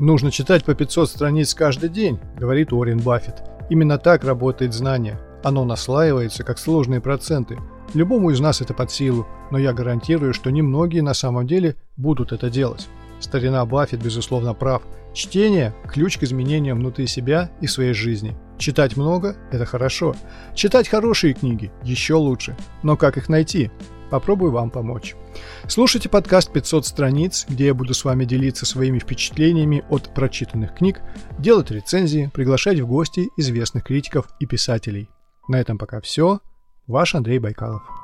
Нужно читать по 500 страниц каждый день, говорит Уоррен Баффет. Именно так работает знание. Оно наслаивается, как сложные проценты. Любому из нас это под силу, но я гарантирую, что немногие на самом деле будут это делать. Старина Баффет, безусловно, прав. Чтение – ключ к изменениям внутри себя и своей жизни. Читать много – это хорошо. Читать хорошие книги – еще лучше. Но как их найти? Попробую вам помочь. Слушайте подкаст «500 страниц», где я буду с вами делиться своими впечатлениями от прочитанных книг, делать рецензии, приглашать в гости известных критиков и писателей. На этом пока все. Ваш Андрей Байкалов.